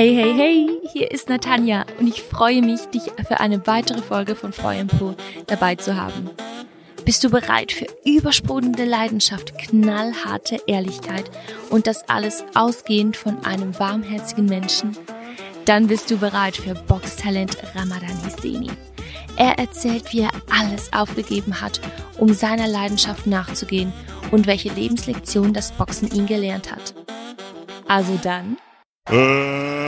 Hey, hey, hey, hier ist Natanja und ich freue mich, dich für eine weitere Folge von Feuer Po dabei zu haben. Bist du bereit für übersprudelnde Leidenschaft, knallharte Ehrlichkeit und das alles ausgehend von einem warmherzigen Menschen? Dann bist du bereit für Boxtalent Ramadan Hisseni. Er erzählt, wie er alles aufgegeben hat, um seiner Leidenschaft nachzugehen und welche Lebenslektion das Boxen ihn gelernt hat. Also dann. Uh,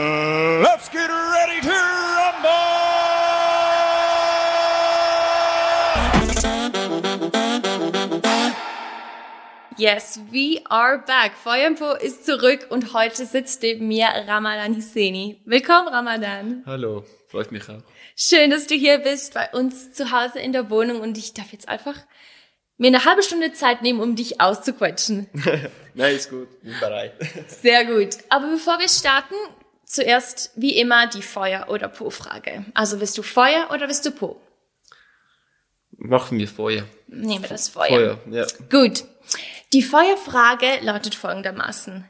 Yes, we are back. Feuerpo ist zurück und heute sitzt neben mir Ramadan Hisseni. Willkommen, Ramadan. Hallo, freut mich auch. Schön, dass du hier bist bei uns zu Hause in der Wohnung und ich darf jetzt einfach mir eine halbe Stunde Zeit nehmen, um dich auszuquetschen. Nein, ist gut, bin bereit. Sehr gut. Aber bevor wir starten, zuerst wie immer die Feuer- oder Po-Frage. Also bist du Feuer oder bist du Po? Machen wir Feuer. Nehmen wir das Feuer. Feuer, ja. Gut. Die Feuerfrage lautet folgendermaßen.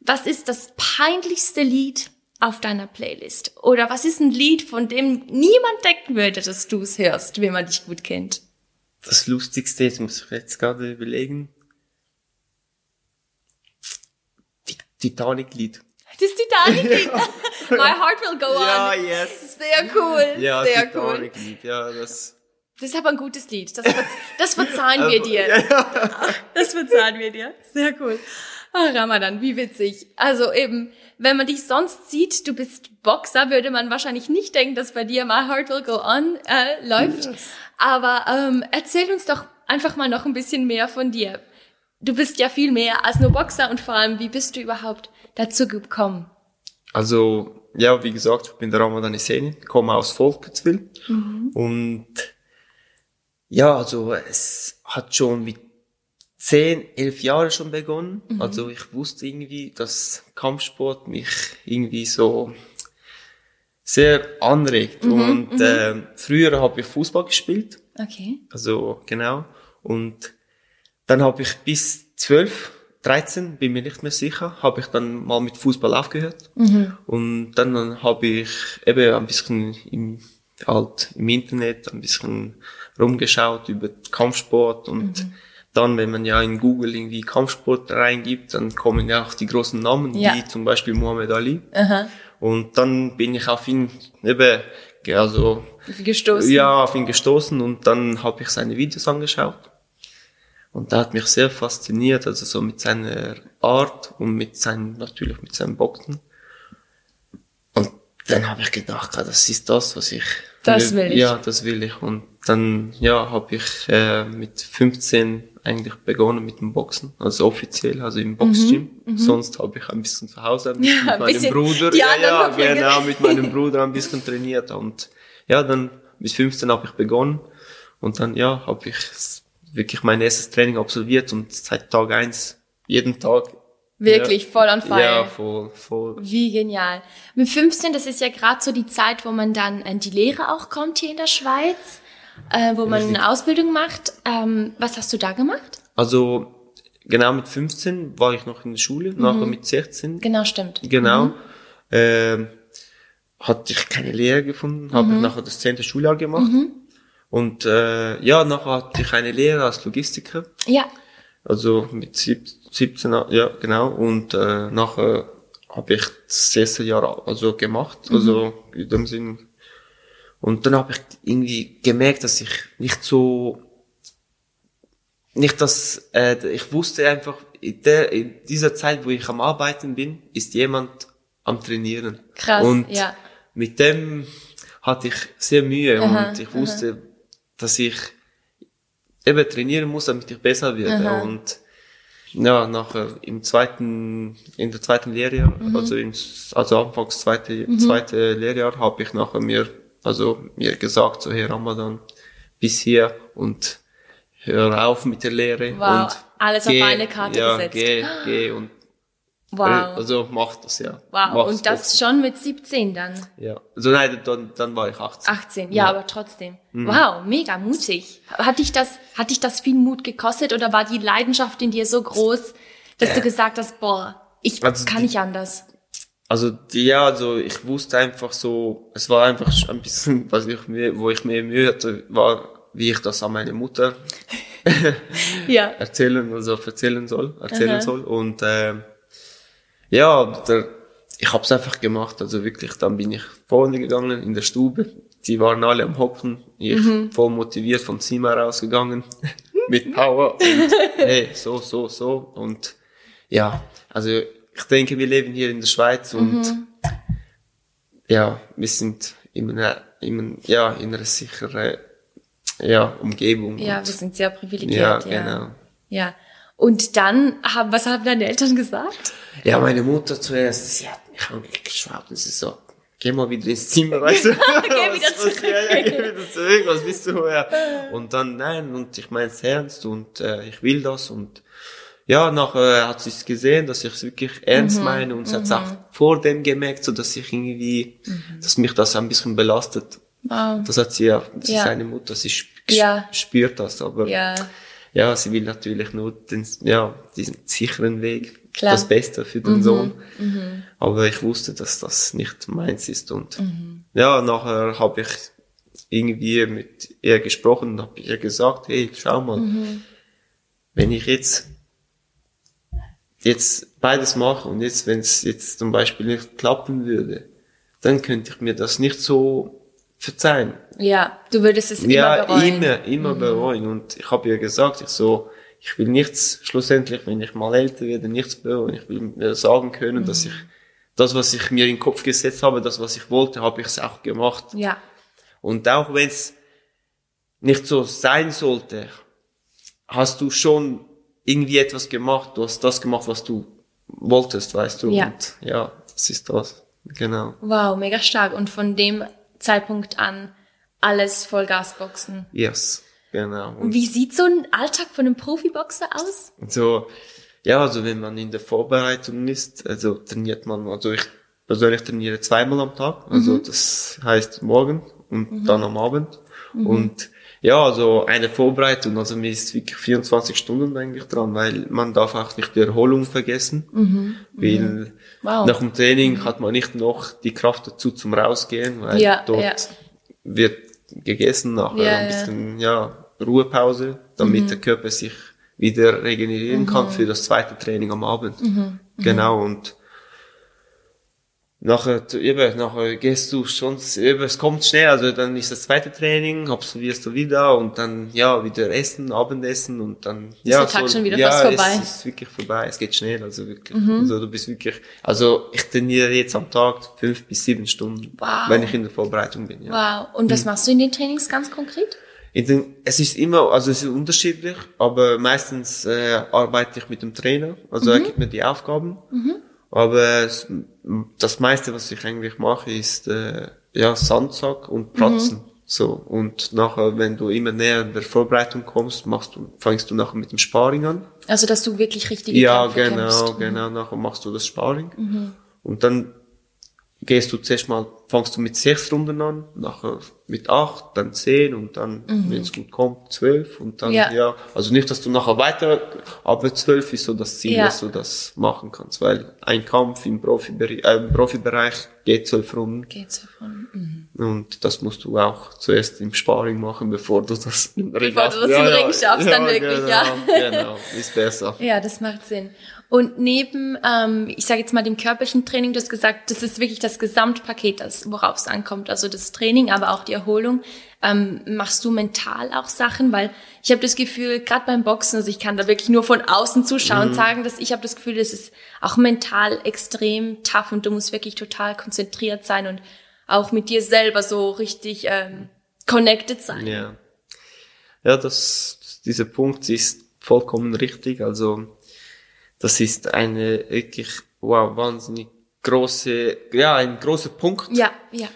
Was ist das peinlichste Lied auf deiner Playlist? Oder was ist ein Lied, von dem niemand denken würde, dass du es hörst, wenn man dich gut kennt? Das Lustigste, jetzt muss ich jetzt gerade überlegen. Ti- Titanic-Lied. Das Titanic-Lied. My Heart Will Go On. Ja, yes. Sehr cool. Ja, Sehr cool. Titanic-Lied, ja, das. Das ist aber ein gutes Lied. Das, das verzeihen wir dir. Das verzeihen wir dir. Sehr cool. Ach, Ramadan, wie witzig. Also eben, wenn man dich sonst sieht, du bist Boxer, würde man wahrscheinlich nicht denken, dass bei dir My Heart Will Go On äh, läuft. Aber ähm, erzähl uns doch einfach mal noch ein bisschen mehr von dir. Du bist ja viel mehr als nur Boxer und vor allem, wie bist du überhaupt dazu gekommen? Also, ja, wie gesagt, ich bin der Ramadan Hisseni, komme aus Volkertswil. Und ja, also es hat schon mit zehn, elf Jahren schon begonnen. Also ich wusste irgendwie, dass Kampfsport mich irgendwie so sehr anregt. Und äh, früher habe ich Fußball gespielt. Okay. Also genau. Und dann habe ich bis 12, 13, bin mir nicht mehr sicher, habe ich dann mal mit Fußball aufgehört. Und dann habe ich eben ein bisschen im, halt im Internet ein bisschen rumgeschaut über Kampfsport und dann, wenn man ja in Google irgendwie Kampfsport reingibt, dann kommen ja auch die großen Namen, Ja. wie zum Beispiel Muhammad Ali. Aha. Und dann bin ich auf ihn eben, also Gestoßen. ja, auf ihn gestoßen und dann habe ich seine Videos angeschaut. Und da hat mich sehr fasziniert, also so mit seiner Art und mit seinem, natürlich mit seinem Boxen. Und dann habe ich gedacht, ah, das ist das, was ich Das will ich. Ja, das will ich. Und dann, ja, habe ich äh, mit 15 eigentlich begonnen mit dem Boxen, also offiziell, also im Boxgym. Sonst habe ich ein bisschen zu Hause Mhm, ein mit meinem bisschen Bruder, ja, ja, genau, mit meinem Bruder ein bisschen trainiert und ja, dann bis 15 habe ich begonnen und dann ja, habe ich wirklich mein erstes Training absolviert und seit Tag eins jeden Tag. Wirklich ja, voll on fire. Ja, voll, voll. Wie genial. Mit 15, das ist ja gerade so die Zeit, wo man dann in die Lehre auch kommt hier in der Schweiz, äh, wo man Richtig. eine Ausbildung macht. Ähm, was hast du da gemacht? Also genau mit 15 war ich noch in der Schule, nachher mit 16 Genau, stimmt. Genau. Ähm, hatte ich keine Lehre gefunden, habe ich nachher das zehnte Schuljahr gemacht. Und äh, ja, nachher hatte ich eine Lehre als Logistiker, Ja, also mit sieb- 17, ja genau. Und äh, nachher habe ich das erste Jahr also gemacht, also in dem Sinn. Und dann habe ich irgendwie gemerkt, dass ich nicht so nicht das, äh, ich wusste einfach, in, der, in dieser Zeit, wo ich am Arbeiten bin, ist jemand am Trainieren. Krass, und ja. mit dem hatte ich sehr Mühe Aha, und ich wusste, dass ich eben trainieren muss, damit ich besser werde. Aha. Und ja, nachher im zweiten, in der zweiten Lehrjahr, Mhm. also ins, also anfangs zweite, zweite Lehrjahr, habe ich nachher mir, also mir gesagt, so Herr Ramadan, bis hier und hör auf mit der Lehre. Wow, und alles auf geh, eine Karte ja, gesetzt. Geh, geh und wow. also mach das ja. wow. Mach's Und das schon mit 17 dann. ja. Also nein, dann, dann war ich 18. 18, ja, aber trotzdem. Wow, mega mutig. Hat dich das, hat dich das viel Mut gekostet oder war die Leidenschaft in dir so groß, dass du gesagt hast, boah, ich Also kann die- nicht anders? Also, ja, also, ich wusste einfach so, es war einfach ein bisschen, was ich mir, wo ich mir Mühe hatte, war, wie ich das an meine Mutter Ja. erzählen, also erzählen soll, erzählen Aha. soll. Und, ähm, ja, der, ich hab's einfach gemacht, also wirklich, dann bin ich vorne gegangen in der Stube. Die waren alle am Hocken. Ich Mhm. voll motiviert vom Zimmer rausgegangen. mit Power und hey, so, so, so. Und ja, also ich denke, wir leben hier in der Schweiz und Mhm. ja, wir sind in einer, in, einer- ja, in einer sicheren ja, Umgebung. Ja, wir sind sehr ja, privilegiert. Ja, genau. Ja. Und dann haben, was haben deine Eltern gesagt? Ja, meine Mutter zuerst, sie hat mich angeschaut und sie so, geh mal wieder ins Zimmer, weißt du? Geh wieder was- zurück. Ja, ja, geh wieder zurück, was bist du? Ja. Und dann, nein, und ich mein's ernst und äh, ich will das und ja, nachher hat sie es gesehen, dass ich es wirklich ernst meine und sie hat es auch vor dem gemerkt, so dass ich irgendwie, dass mich das ein bisschen belastet. Wow. Das hat sie ja, sie Ja. ist eine Mutter, sie Ja. spürt das, aber Ja. ja, sie will natürlich nur den, ja, diesen sicheren Weg, Klar. das Beste für den Sohn. Aber ich wusste, dass das nicht meins ist und ja, nachher habe ich irgendwie mit ihr gesprochen und habe ihr gesagt, hey, schau mal, wenn ich jetzt jetzt beides mache und jetzt, wenn es jetzt zum Beispiel nicht klappen würde, dann könnte ich mir das nicht so verzeihen. Ja, du würdest es Ja, immer bereuen. immer, immer bereuen. Und ich habe ihr gesagt, ich so, ich will nichts, schlussendlich, wenn ich mal älter werde, nichts bereuen. Ich will mir sagen können, dass ich das, was ich mir in den Kopf gesetzt habe, das, was ich wollte, habe ich es auch gemacht. Ja. Und auch wenn es nicht so sein sollte, hast du schon irgendwie etwas gemacht. Du hast das gemacht, was du wolltest, weißt du. Ja. Und ja, das ist das. Genau. Wow, mega stark. Und von dem Zeitpunkt an alles Vollgasboxen. Yes. Genau. Und Wie sieht so ein Alltag von einem Profiboxer aus? So, ja, also wenn man in der Vorbereitung ist, also trainiert man, also ich persönlich trainiere zweimal am Tag, also das heißt morgen und dann am Abend. Und ja, also eine Vorbereitung, also mir ist wirklich 24 Stunden eigentlich dran, weil man darf auch nicht die Erholung vergessen, weil Wow. nach dem Training hat man nicht noch die Kraft dazu zum rausgehen, weil Ja, dort ja. wird gegessen, nachher Ja, ein bisschen ja, Ruhepause, damit der Körper sich wieder regenerieren kann für das zweite Training am Abend. Genau, und nachher, eben, nachher gehst du schon, eben, es kommt schnell, also dann ist das zweite Training, absolvierst du wieder und dann, ja, wieder essen, Abendessen und dann, ja, der Tag schon wieder ja, fast vorbei. es ist wirklich vorbei, es geht schnell, also wirklich, also du bist wirklich, also ich trainiere jetzt am Tag fünf bis sieben Stunden, Wow. wenn ich in der Vorbereitung bin, ja. Wow. Und was machst du in den Trainings ganz konkret? Den, es ist immer, also es ist unterschiedlich, aber meistens äh, arbeite ich mit dem Trainer, also er gibt mir die Aufgaben. Aber das meiste, was ich eigentlich mache, ist äh, ja Sandsack und Pratzen. So und nachher, wenn du immer näher in der Vorbereitung kommst, machst du, fängst du nachher mit dem Sparring an. Also, dass du wirklich richtige Ja, Kämpfe genau, kämpfst. genau. Nachher machst du das Sparring. Und dann gehst du zuerst mal, fangst du mit sechs Runden an, nachher mit acht, dann zehn und dann, wenn es gut kommt, zwölf und dann, Ja. ja. Also nicht, dass du nachher weiter, aber zwölf ist so das Ziel, Ja. dass du das machen kannst, weil ein Kampf im, Profibereich, äh, im Profibereich geht zwölf Runden Geht's davon? Mhm. und das musst du auch zuerst im Sparring machen, bevor du das im Ring Bevor du das im Ring schaffst, dann wirklich, genau, ja. Genau, ist besser. Ja, das macht Sinn. Und neben, ähm, ich sage jetzt mal dem körperlichen Training, du hast gesagt, das ist wirklich das Gesamtpaket, das, worauf es ankommt. Also das Training, aber auch die Erholung. Ähm, machst du mental auch Sachen? Weil ich habe das Gefühl, gerade beim Boxen, also ich kann da wirklich nur von außen zuschauen und sagen, dass ich habe das Gefühl, das ist auch mental extrem tough und du musst wirklich total konzentriert sein und auch mit dir selber so richtig ähm, connected sein. Ja. Ja, das, dieser Punkt ist vollkommen richtig. Also, das ist eine wirklich, wow, wahnsinnig große, ja, ein großer Punkt, Ja, ja.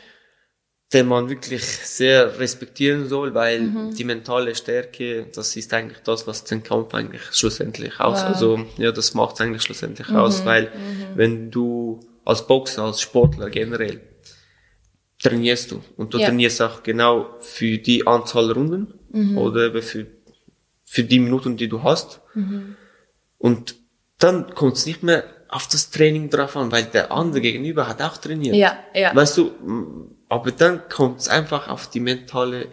den man wirklich sehr respektieren soll, weil die mentale Stärke, das ist eigentlich das, was den Kampf eigentlich schlussendlich aus, Wow. also, ja, das macht es eigentlich schlussendlich aus, weil wenn du als Boxer, als Sportler generell trainierst du und du Ja. trainierst auch genau für die Anzahl Runden oder eben für, für die Minuten, die du hast. Und dann kommt es nicht mehr auf das Training drauf an, weil der andere gegenüber hat auch trainiert. Ja, ja. Weißt du, m, aber dann kommt es einfach auf die mentale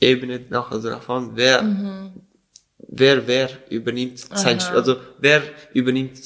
Ebene nachher drauf an, wer, wer, wer übernimmt sein, Aha. also wer übernimmt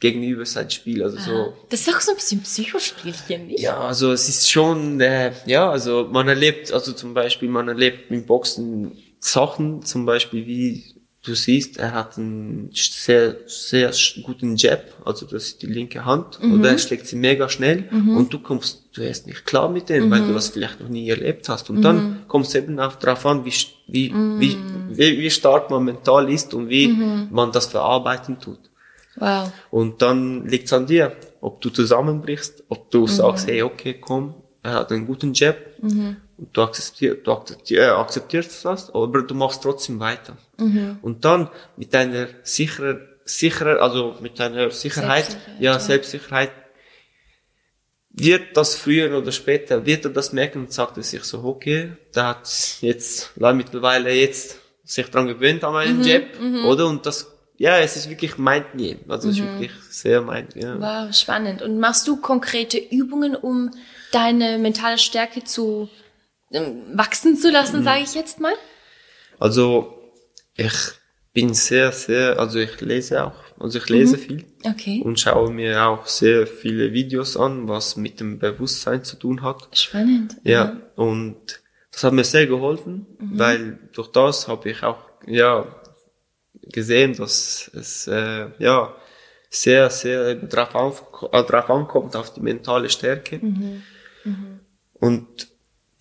gegenüber sein Spiel, also so. Das ist auch so ein bisschen Psychospielchen, nicht? Ja, also es ist schon, äh, ja, also man erlebt, also zum Beispiel, man erlebt im Boxen Sachen, zum Beispiel wie du siehst, er hat einen sehr, sehr guten Jab, also das ist die linke Hand, und er schlägt sie mega schnell, und du kommst, du erst nicht klar mit dem, weil du das vielleicht noch nie erlebt hast, und dann kommt es eben auch darauf an, wie, wie, wie, wie, wie stark man mental ist und wie man das verarbeiten tut. Wow. Und dann liegt's an dir, ob du zusammenbrichst, ob du sagst, hey, okay, komm, er hat einen guten Jab, du akzeptierst, du akzeptierst, äh, akzeptierst das, aber du machst trotzdem weiter. Und dann mit deiner sicherer, sicherer, also mit deiner Sicherheit, Selbstsicherheit, ja, ja. Selbstsicherheit, wird das früher oder später, wird er das merken und sagt er sich so, okay, der hat jetzt, mittlerweile jetzt sich dran gewöhnt an meinen Jab, oder? Und das, ja, es ist wirklich mind game. Also es ist wirklich sehr mind, ja. Wow, spannend. Und machst du konkrete Übungen, um deine mentale Stärke zu wachsen zu Mhm. lassen, sage ich jetzt mal? Also ich bin sehr, sehr, also ich lese auch, also ich lese viel Okay. und schaue mir auch sehr viele Videos an, was mit dem Bewusstsein zu tun hat. Spannend. Ja, und das hat mir sehr geholfen, weil durch das habe ich auch ja gesehen, dass es äh, ja sehr, sehr drauf, auf, äh, drauf ankommt, auf die mentale Stärke. Und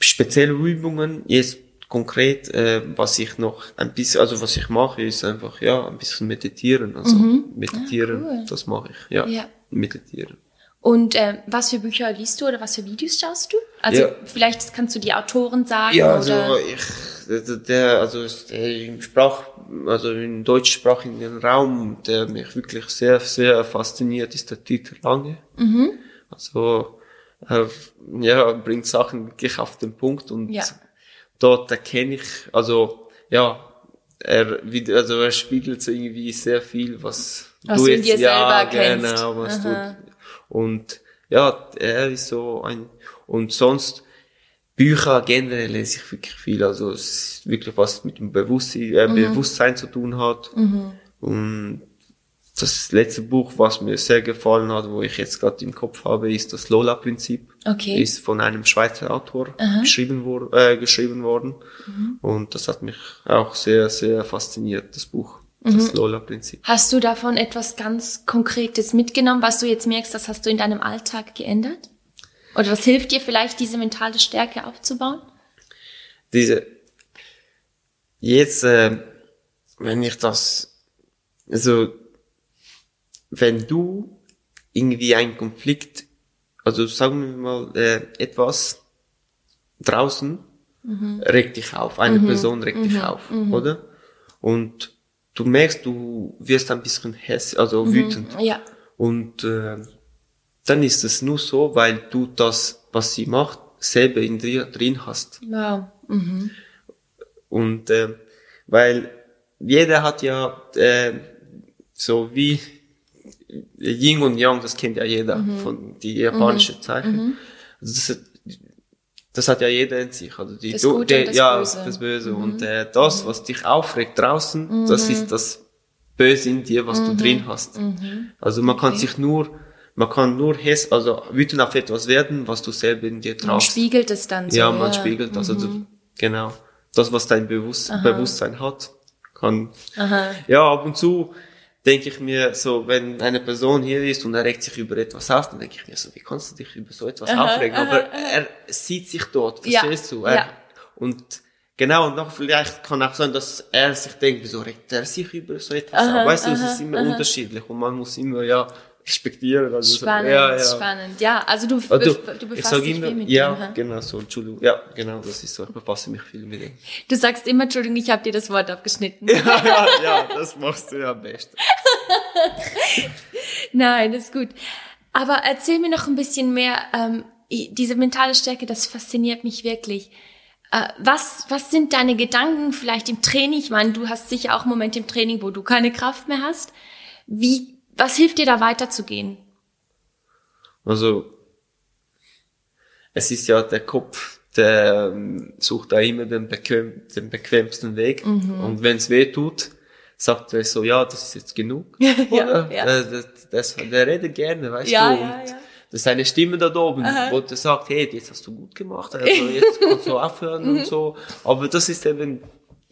spezielle Übungen, jetzt konkret, äh, was ich noch ein bisschen, also was ich mache, ist einfach, ja, ein bisschen meditieren. Also meditieren, Ah, cool. das mache ich, ja. Ja. Meditieren. Und äh, was für Bücher liest du oder was für Videos schaust du? Also Ja. vielleicht kannst du die Autoren sagen Ja, also oder ich, der- also der im Sprach, also im deutschsprachigen Raum, der mich wirklich sehr, sehr fasziniert, ist der Dieter Lange. Also, äh, ja, bringt Sachen wirklich auf den Punkt und Ja. dort erkenne ich, also, ja, er, also er spiegelt so irgendwie sehr viel, was, Was du selber kennst. Genau, was Aha. du, und ja, er ist so ein, und sonst, Bücher generell lese ich wirklich viel, also es ist wirklich was mit dem Bewusstsein, äh, Mhm. Bewusstsein zu tun hat. Und das letzte Buch, was mir sehr gefallen hat, wo ich jetzt gerade im Kopf habe, ist das Lola-Prinzip. Okay. Ist von einem Schweizer Autor geschrieben, wor äh, geschrieben worden. Mhm. Und das hat mich auch sehr, sehr fasziniert, das Buch. Mhm. Das Lola-Prinzip. hast du davon etwas ganz Konkretes mitgenommen, was du jetzt merkst, das hast du in deinem Alltag geändert? Oder was hilft dir vielleicht, diese mentale Stärke aufzubauen? diese jetzt äh, wenn ich das also wenn du irgendwie einen Konflikt also sagen wir mal äh, etwas draußen regt dich auf eine Person regt dich auf oder? Und du merkst du wirst ein bisschen hässlich also wütend. Ja. und äh, dann ist es nur so weil du das was sie macht selber in dir drin hast. Wow. Mhm. und äh, weil jeder hat ja äh, so wie Yin und Yang, das kennt ja jeder Mhm. von die japanische Zeichen. Also das, das hat ja jeder in sich. Also die, Das du- Gute und das ja, Böse. Mhm. das Böse. Und äh, das, was dich aufregt draußen, das ist das Böse in dir, was Mhm. du drin hast. Also man kann sich nur, man kann nur häss, also wütend auf etwas werden, was du selber in dir Man traust. spiegelt es dann so. Ja, man spiegelt das. Also, Mhm. genau. Das, was dein Bewusst Bewusstsein hat, kann. Ja, ab und zu denke ich mir so, wenn eine Person hier ist und er regt sich über etwas auf, dann denke ich mir so, wie kannst du dich über so etwas aufregen? Aber er sieht sich dort, Ja, verstehst du? Er, ja. Und genau, und noch vielleicht kann auch sein, dass er sich denkt, wieso regt er sich über so etwas auf? Weißt du, es ist immer unterschiedlich und man muss immer, ja, respektieren. Also, so- Spannend, ja, ja. spannend. Ja, also du, Also, du ich befasst dich immer, viel mit ja, dem. ha? genau so, Entschuldigung, ja, genau, das ist so, ich befasse mich viel mit dem. Du sagst immer, Entschuldigung, ich habe dir das Wort abgeschnitten. ja, ja, ja, das machst du ja am besten. Nein, das ist gut. Aber erzähl mir noch ein bisschen mehr. Ähm, diese mentale Stärke, das fasziniert mich wirklich. Äh, was, was sind deine Gedanken vielleicht im Training? Ich meine, du hast sicher auch Momente im Training, wo du keine Kraft mehr hast. Wie, Was hilft dir da weiterzugehen? Also, es ist ja der Kopf, der ähm, sucht da immer den, bequem, den bequemsten Weg. Mhm. Und wenn es weh tut, sagt er so, ja, das ist jetzt genug. Ja, Oder? ja. Der, der, das, der redet gerne, weißt Ja, du. ja, und ja. Das ist eine Stimme da oben, wo der sagt, hey, jetzt hast du gut gemacht, also jetzt kannst du aufhören Mhm. und so. Aber das ist eben,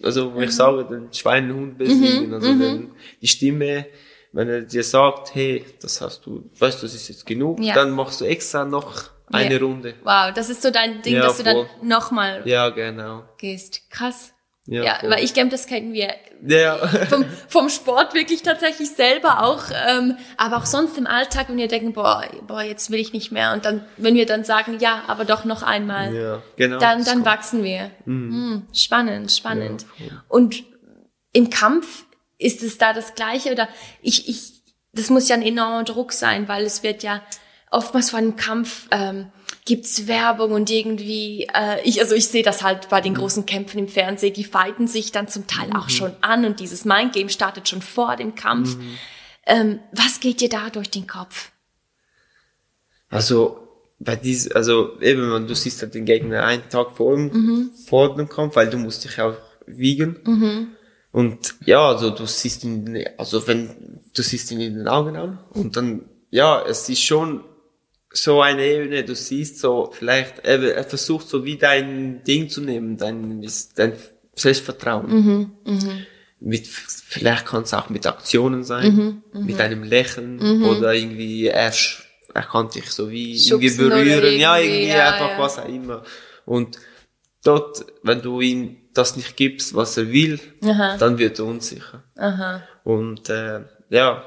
also, wo ich sage, den Schweinehund besiegen, Mhm. also wenn die Stimme, wenn er dir sagt, hey, das hast du, weißt du, das ist jetzt genug, Ja. dann machst du extra noch eine Ja. Runde. Wow, das ist so dein Ding, Ja, dass du dann voll. nochmal Ja, genau. gehst. Krass. Ja, Ja, voll. weil ich glaube, das kennen wir Ja, vom, vom Sport wirklich tatsächlich selber auch, ähm, aber auch sonst im Alltag, wenn wir denken, boah, boah, jetzt will ich nicht mehr. Und dann, wenn wir dann sagen, ja, aber doch noch einmal, ja, genau. dann, dann kommt. wachsen wir. Hm, spannend, spannend. Voll. Und im Kampf ist es da das Gleiche oder ich, ich, das muss ja ein enormer Druck sein, weil es wird ja oftmals vor einem Kampf ähm, gibt's Werbung und irgendwie, äh, ich, also ich sehe das halt bei Mhm. den großen Kämpfen im Fernsehen, die fighten sich dann zum Teil auch schon an und dieses Mindgame startet schon vor dem Kampf. Mhm. Ähm, was geht dir da durch den Kopf? Also, bei diesem, also eben, wenn du siehst halt den Gegner einen Tag vor dem, Mhm. vor dem Kampf, weil du musst dich auch wiegen. Und ja, also du siehst ihn, also wenn, du siehst ihn in den Augen an und dann, ja, es ist schon so eine Ebene, du siehst so, vielleicht, er, er versucht so wie dein Ding zu nehmen, dein, dein Selbstvertrauen. Mit, vielleicht kann es auch mit Aktionen sein, mit einem Lächeln oder irgendwie er, er kann dich so wie irgendwie Schubsen oder berühren, ja, irgendwie, irgendwie ja, einfach ja. was auch immer. Und dort, wenn du ihm das nicht gibst, was er will, Aha. dann wird er unsicher. Aha. Und äh, ja,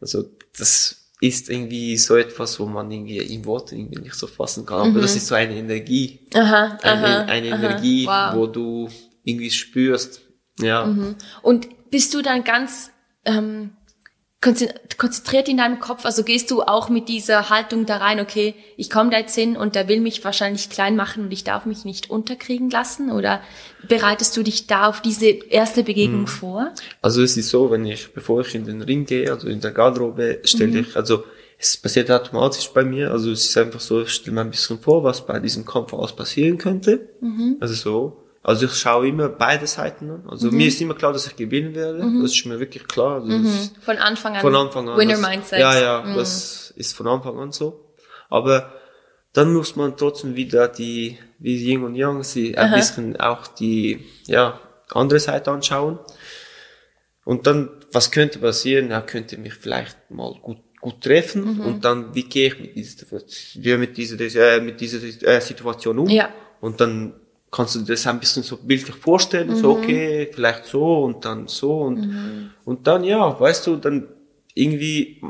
also das ist irgendwie so etwas, wo man irgendwie in Worten irgendwie nicht so fassen kann. Aber das ist so eine Energie, Aha, eine, aha, eine. Energie, Wow. wo du irgendwie spürst. Ja, Und bist du dann ganz ähm, konzentriert in deinem Kopf? Also gehst du auch mit dieser Haltung da rein, okay, ich komme da jetzt hin und der will mich wahrscheinlich klein machen und ich darf mich nicht unterkriegen lassen? Oder bereitest du dich da auf diese erste Begegnung Hm. vor? also es ist so, wenn ich, bevor ich in den Ring gehe, also in der Garderobe, stelle Mhm. ich, also es passiert automatisch bei mir, also es ist einfach so, ich stelle mir ein bisschen vor, was bei diesem Kampf alles passieren könnte. Mhm. Also so. Also ich schaue immer beide Seiten an. Also Mhm. mir ist immer klar, dass ich gewinnen werde. Das ist mir wirklich klar. Ist Von Anfang an. von Anfang an. Winner das, Mindset. Ja, ja, das ist von Anfang an so. Aber dann muss man trotzdem wieder die, wie Yin und Yang, sie ein bisschen auch die, ja, andere Seite anschauen. Und dann, was könnte passieren? Er könnte mich vielleicht mal gut, gut treffen. Und dann, wie gehe ich mit dieser, mit dieser, äh, mit dieser äh, Situation um? Ja. Und dann kannst du dir das ein bisschen so bildlich vorstellen, so okay, vielleicht so und dann so und, und dann ja, weißt du, dann irgendwie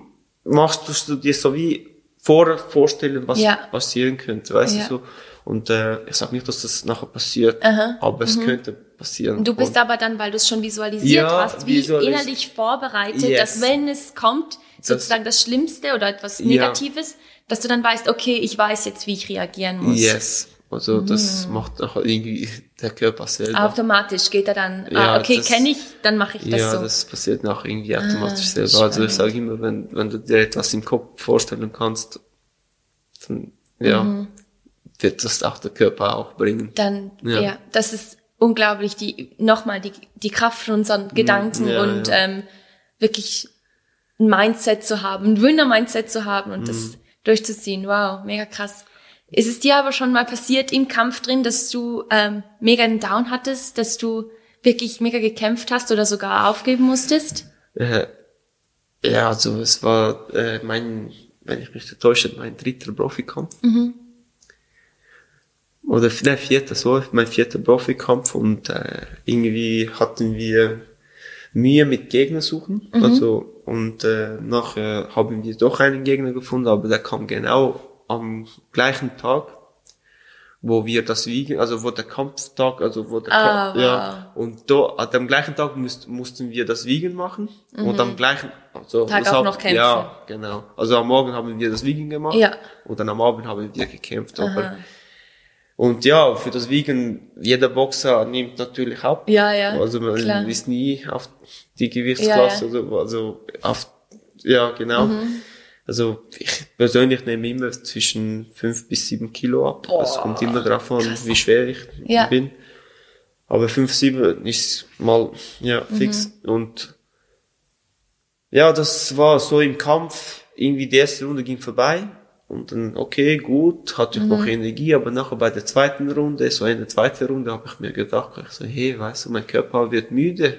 machst du dir so wie vor vorstellen, was Ja. passieren könnte, weißt Ja. du so. Und äh, ich sag nicht, dass das nachher passiert, Aha. aber es könnte passieren. Du bist Und- aber dann, weil du es schon visualisiert Ja, hast, wie visualis- innerlich vorbereitet, Yes. dass wenn es kommt, sozusagen das Schlimmste oder etwas. Negatives, dass du dann weißt, okay, ich weiß jetzt, wie ich reagieren muss. Yes. Also Mhm. das macht auch irgendwie der Körper selber. Automatisch geht er dann, Ja, ah, okay, kenne ich, dann mache ich das ja, so. Ah, das passiert nach irgendwie automatisch selber. Also spannend. ich sage immer, wenn, wenn du dir etwas im Kopf vorstellen kannst, dann ja, Mhm. wird das auch der Körper auch bringen. dann, ja. Ja. das ist unglaublich, die, nochmal, die, die Kraft von unseren Gedanken Mhm. ja, und ja. Ähm, wirklich ein Mindset zu haben, ein Winner-Mindset zu haben und Mhm. das durchzuziehen. Wow, mega krass. Ist es dir aber schon mal passiert im Kampf drin, dass du ähm, mega einen Down hattest, dass du wirklich mega gekämpft hast oder sogar aufgeben musstest? Äh, ja, also es war äh, mein, wenn ich mich nicht täusche, mein dritter Profikampf. Mhm. Oder der vierte, so, mein vierter Profikampf und äh, irgendwie hatten wir Mühe mit Gegner suchen. Mhm. Also und äh, nachher haben wir doch einen Gegner gefunden, aber der kam genau am gleichen Tag, wo wir das Wiegen, also wo der Kampftag, also wo der Ah, Ka- ja und da an dem gleichen Tag müsst, mussten wir das Wiegen machen und am gleichen also Mhm. Tag auch hab- noch kämpfen. Ja, genau. Also am Morgen haben wir das Wiegen gemacht Ja. und dann am Abend haben wir gekämpft. Aber und ja, für das Wiegen, jeder Boxer nimmt natürlich ab. Ja, ja, Also man klar. ist nie auf die Gewichtsklasse, Ja, Also, also auf Ja, genau. Also ich persönlich nehme immer zwischen fünf bis sieben Kilo ab. Es kommt immer drauf an, wie schwer ich Ja. bin. Aber fünf, sieben ist mal ja fix. Und ja, das war so im Kampf. Irgendwie die erste Runde ging vorbei. Und dann, okay, gut, hatte ich noch Energie, aber nachher bei der zweiten Runde, so in der zweiten Runde, habe ich mir gedacht, ich so, hey, weißt du, mein Körper wird müde.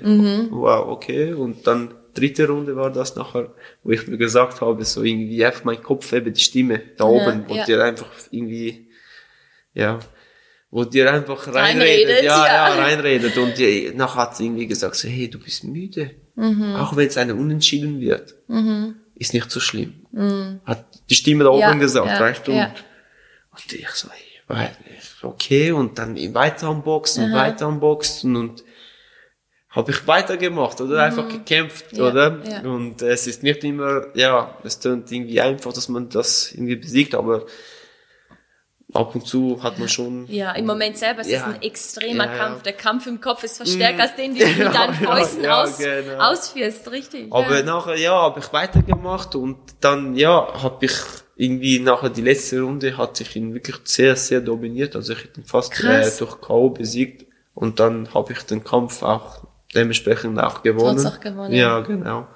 Wow, okay. Und dann dritte Runde war das nachher, wo ich mir gesagt habe, so irgendwie einfach mein Kopf, eben die Stimme da oben, wo ja. dir einfach irgendwie, ja, wo dir einfach Reinredet, reinredet, ja, ja. ja, reinredet. Und die, nachher hat sie irgendwie gesagt, so, hey, du bist müde. Mhm. Auch wenn es eine Unentschieden wird, ist nicht so schlimm. Hat die Stimme da oben Ja, gesagt, ja, weißt du? ja. Und, ich so, hey, okay, und dann weiter am Boxen, weiter am Boxen und habe ich weitergemacht oder einfach gekämpft, Mhm. Ja, oder? ja. Und es ist nicht immer, ja, es tönt irgendwie einfach, dass man das irgendwie besiegt, aber ab und zu hat man schon Ja, im Moment selber ist es Ja. ein extremer Ja, ja. Kampf. Der Kampf im Kopf ist verstärkt als den, den du mit deinen Fäusten aus, genau. ausführst, richtig. Aber nachher, ja, habe ich weitergemacht und dann, ja, habe ich irgendwie nachher die letzte Runde hatte ich ihn wirklich sehr, sehr dominiert. Also ich hätte ihn fast äh, durch K.O. besiegt und dann habe ich den Kampf auch dementsprechend auch gewonnen. Auch gewonnen. Ja, genau.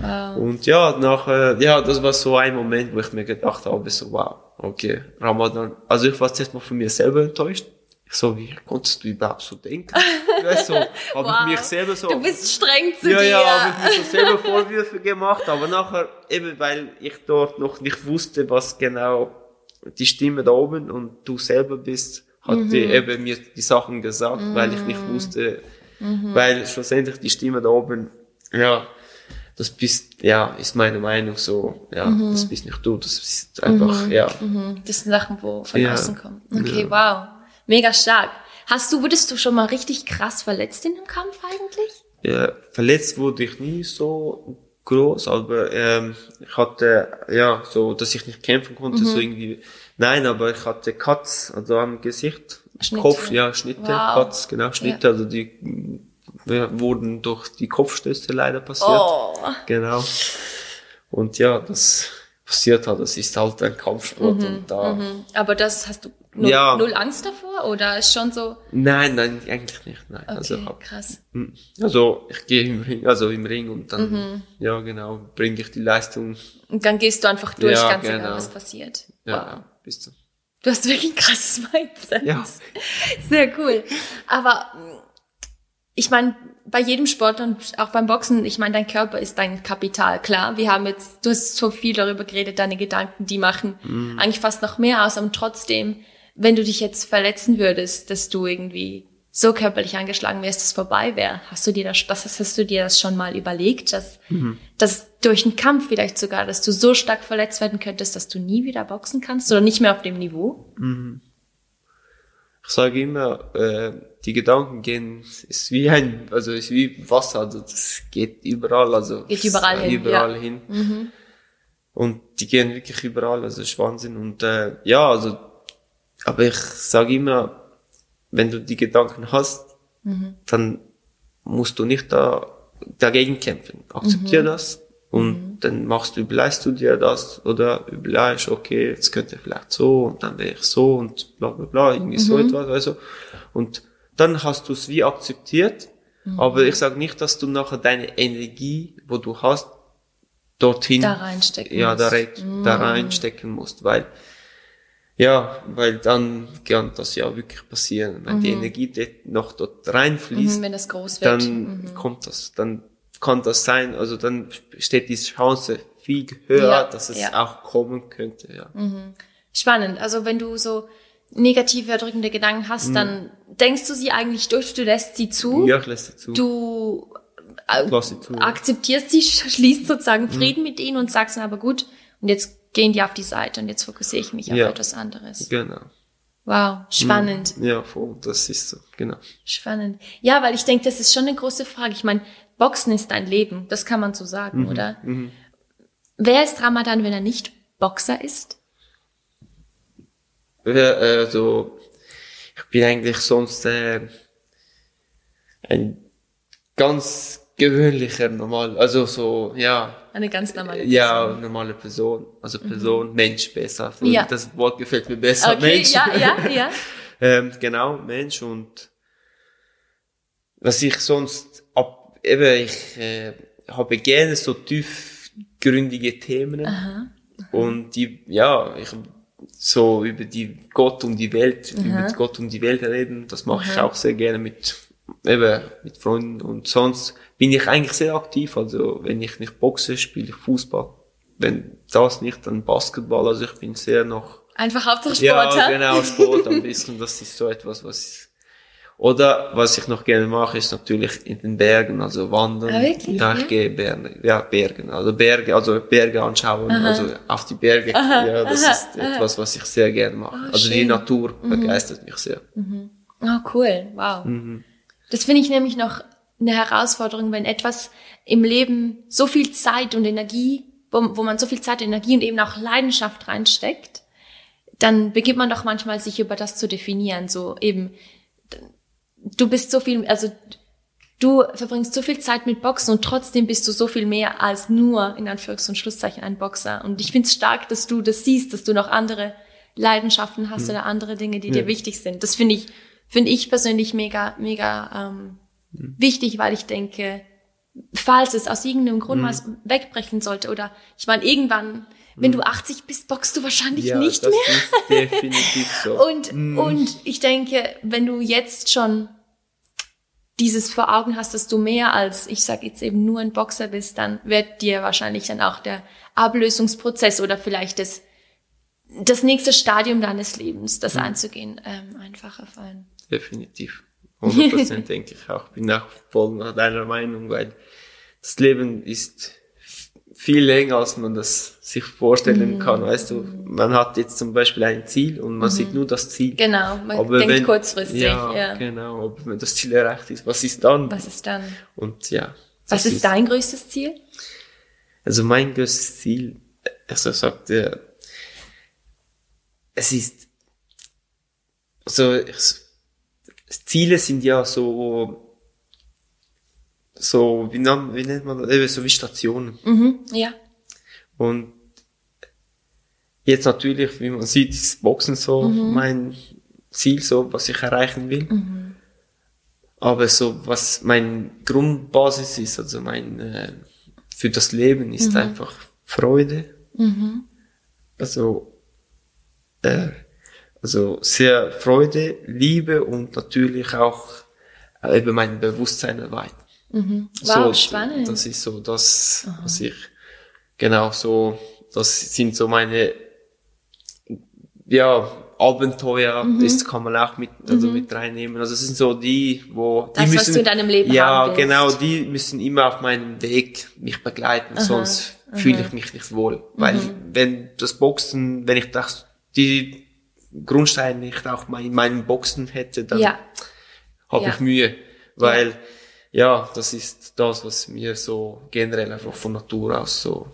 Wow. Und ja, nachher, ja, das war so ein Moment, wo ich mir gedacht habe, so, wow, okay, Ramadan. Also ich war zuerst mal von mir selber enttäuscht. Ich so, wie konntest du überhaupt so denken? weißt du, so, habe Wow. ich mich selber so Du bist streng zu ja, dir. ja, habe ich mir so selber Vorwürfe gemacht, aber nachher, eben weil ich dort noch nicht wusste, was genau die Stimme da oben und du selber bist, hat die eben mir die Sachen gesagt, weil ich nicht wusste, weil schlussendlich die Stimme da oben, ja, das bist, ja, ist meine Meinung so, ja, das bist nicht du, das ist einfach, ja. Mhm, Das sind Sachen, wo von Ja. außen kommen. Okay, wow. Mega stark. Hast du, wurdest du schon mal richtig krass verletzt in dem Kampf eigentlich? Ja, verletzt wurde ich nie so groß, aber ähm, ich hatte ja so, dass ich nicht kämpfen konnte, so irgendwie. Nein, aber ich hatte Cuts, also am Gesicht, Schnitte. Kopf, ja Schnitte, Wow. Cuts, genau Schnitte, also die wurden durch die Kopfstöße leider passiert. Oh. Genau. Und ja, das passiert halt, das ist halt ein Kampfsport und da. Mhm. Aber das hast du null, Ja. null Angst davor? Oder ist schon so, Nein, nein, eigentlich nicht, nein. okay, Also hab, krass. Mm. Also ich gehe im Ring, also im Ring und dann, Mhm. ja genau, bringe ich die Leistung, Und dann gehst du einfach durch, Ja, ganz egal, genau. was passiert. ja, Wow. ja bis zum. Du hast wirklich ein krasses Mindset. Ja. Sehr cool. Aber ich meine, bei jedem Sport und auch beim Boxen, ich meine, dein Körper ist dein Kapital, klar. Wir haben jetzt, du hast so viel darüber geredet, deine Gedanken, die machen Mhm. eigentlich fast noch mehr aus, aber trotzdem, wenn du dich jetzt verletzen würdest, dass du irgendwie so körperlich angeschlagen wärst, dass es vorbei wäre, hast du dir das, das hast du dir das schon mal überlegt, dass, Mhm. dass durch einen Kampf vielleicht sogar, dass du so stark verletzt werden könntest, dass du nie wieder boxen kannst oder nicht mehr auf dem Niveau? Ich sage immer, äh, die Gedanken gehen, ist wie ein, also ist wie Wasser, also das geht überall, also Geht überall hin, überall ja. Mhm. hin. Und die gehen wirklich überall, also ist Wahnsinn. Und äh, ja, also, aber ich sage immer, wenn du die Gedanken hast, Mhm. dann musst du nicht da dagegen kämpfen. Akzeptier Mhm. das und dann machst du, überleist du dir das oder überleist, okay, jetzt könnte vielleicht so und dann wäre ich so und bla bla bla, irgendwie so Mhm. etwas, also und dann hast du es wie akzeptiert, Mhm. aber ich sage nicht, dass du nachher deine Energie, wo du hast, dorthin Da reinstecken ja, da, musst. rein, da reinstecken musst, weil ja, weil dann kann das ja wirklich passieren. Wenn die Energie noch dort reinfließt, Mhm, wenn das groß wird. dann kommt das, dann kann das sein, also dann steht die Chance viel höher, Ja, dass es ja. auch kommen könnte, ja. Spannend. Also wenn du so negative, erdrückende Gedanken hast, dann denkst du sie eigentlich durch, du lässt sie zu, Ja, ich lasse zu. du äh, sie zu. akzeptierst sie, sch- schließt sozusagen Frieden mit ihnen und sagst dann aber gut, und jetzt gehen die auf die Seite und jetzt fokussiere ich mich auf Ja. etwas anderes. Genau. Wow, spannend. Ja, voll, das ist so, genau. Spannend. Ja, weil ich denke, das ist schon eine große Frage. Ich meine, Boxen ist dein Leben, das kann man so sagen, oder? Wer ist Ramadan, wenn er nicht Boxer ist? Ja, also, ich bin eigentlich sonst äh, ein ganz gewöhnlicher, normal, also so, ja, Eine ganz normale ja, normale Person, also Person, Mensch besser. Mhm. Ja. Das Wort gefällt mir besser, Okay, Mensch. ja, ja, ja. ähm, genau, Mensch und was ich sonst ab, eben, ich äh, habe gerne so tiefgründige Themen und die, ja, ich so über die Gott und die Welt, über Gott und die Welt reden, das mache ich auch sehr gerne mit eben mit Freunden und sonst bin ich eigentlich sehr aktiv, also wenn ich nicht boxe, spiele ich Fußball. Wenn das nicht, dann Basketball, also ich bin sehr noch Einfach Hauptsache ja, Sport, hä? genau, Sport ein bisschen. Das ist so etwas, was ich, oder was ich noch gerne mache, ist natürlich in den Bergen, also wandern. Ah, wirklich? Ja, ich Ja? gehe Berge, ja, Bergen, also Berge, also Berge anschauen, also auf die Berge. ja, das ist etwas, was ich sehr gerne mache. also die schön. Natur begeistert mich sehr. Oh, cool. Wow. Mhm. Das finde ich nämlich noch eine Herausforderung, wenn etwas im Leben so viel Zeit und Energie, wo, wo man so viel Zeit, Energie und eben auch Leidenschaft reinsteckt, dann beginnt man doch manchmal sich über das zu definieren. So eben, du bist so viel, also du verbringst so viel Zeit mit Boxen und trotzdem bist du so viel mehr als nur, in Anführungs- und Schlusszeichen, ein Boxer. Und ich finde es stark, dass du das siehst, dass du noch andere Leidenschaften hast oder andere Dinge, die dir wichtig sind. Das finde ich, finde ich persönlich mega, mega ähm, wichtig, weil ich denke, falls es aus irgendeinem Grund mal wegbrechen sollte oder ich meine, irgendwann, wenn du 80 bist, boxst du wahrscheinlich Ja, nicht das mehr. ist definitiv so. Und, und ich denke, wenn du jetzt schon dieses vor Augen hast, dass du mehr als, ich sag jetzt eben nur ein Boxer bist, dann wird dir wahrscheinlich dann auch der Ablösungsprozess oder vielleicht das, das nächste Stadium deines Lebens, das einzugehen, ähm, einfacher fallen. Definitiv. 100% denke ich auch. Bin auch voll nach deiner Meinung, weil das Leben ist viel länger, als man das sich vorstellen kann. Weißt du, man hat jetzt zum Beispiel ein Ziel und man sieht nur das Ziel. Genau, man Aber denkt wenn- kurzfristig, Ja, ja. genau. Aber wenn das Ziel erreicht ist, was ist dann? Was ist dann? Und ja. Was das ist dein größtes Ziel? Also mein größtes Ziel, also sagt er, es ist, also ich, Ziele sind ja so, so, wie, nennt- wie nennt man das, eben so wie Stationen. Mhm, ja. Und jetzt natürlich, wie man sieht, ist Boxen so mein Ziel, so was ich erreichen will. Aber so was mein Grundbasis ist, also mein äh, für das Leben ist einfach Freude. Also äh, also sehr Freude, Liebe und natürlich auch äh, eben mein Bewusstsein erweitern. Wow, spannend. Das ist so das, was ich genau so, das sind so meine ja Abenteuer, Mhm. das kann man auch mit also mit reinnehmen. Also es sind so die, wo die Das, was müssen du in deinem Leben ja genau, die müssen immer auf meinem Weg mich begleiten, sonst fühle ich mich nicht wohl, weil Mhm. wenn das Boxen, wenn ich das die Grundsteine nicht auch mal in meinem Boxen hätte, dann Ja. habe Ja. ich Mühe, weil ja. das ist das, was mir so generell einfach von Natur aus so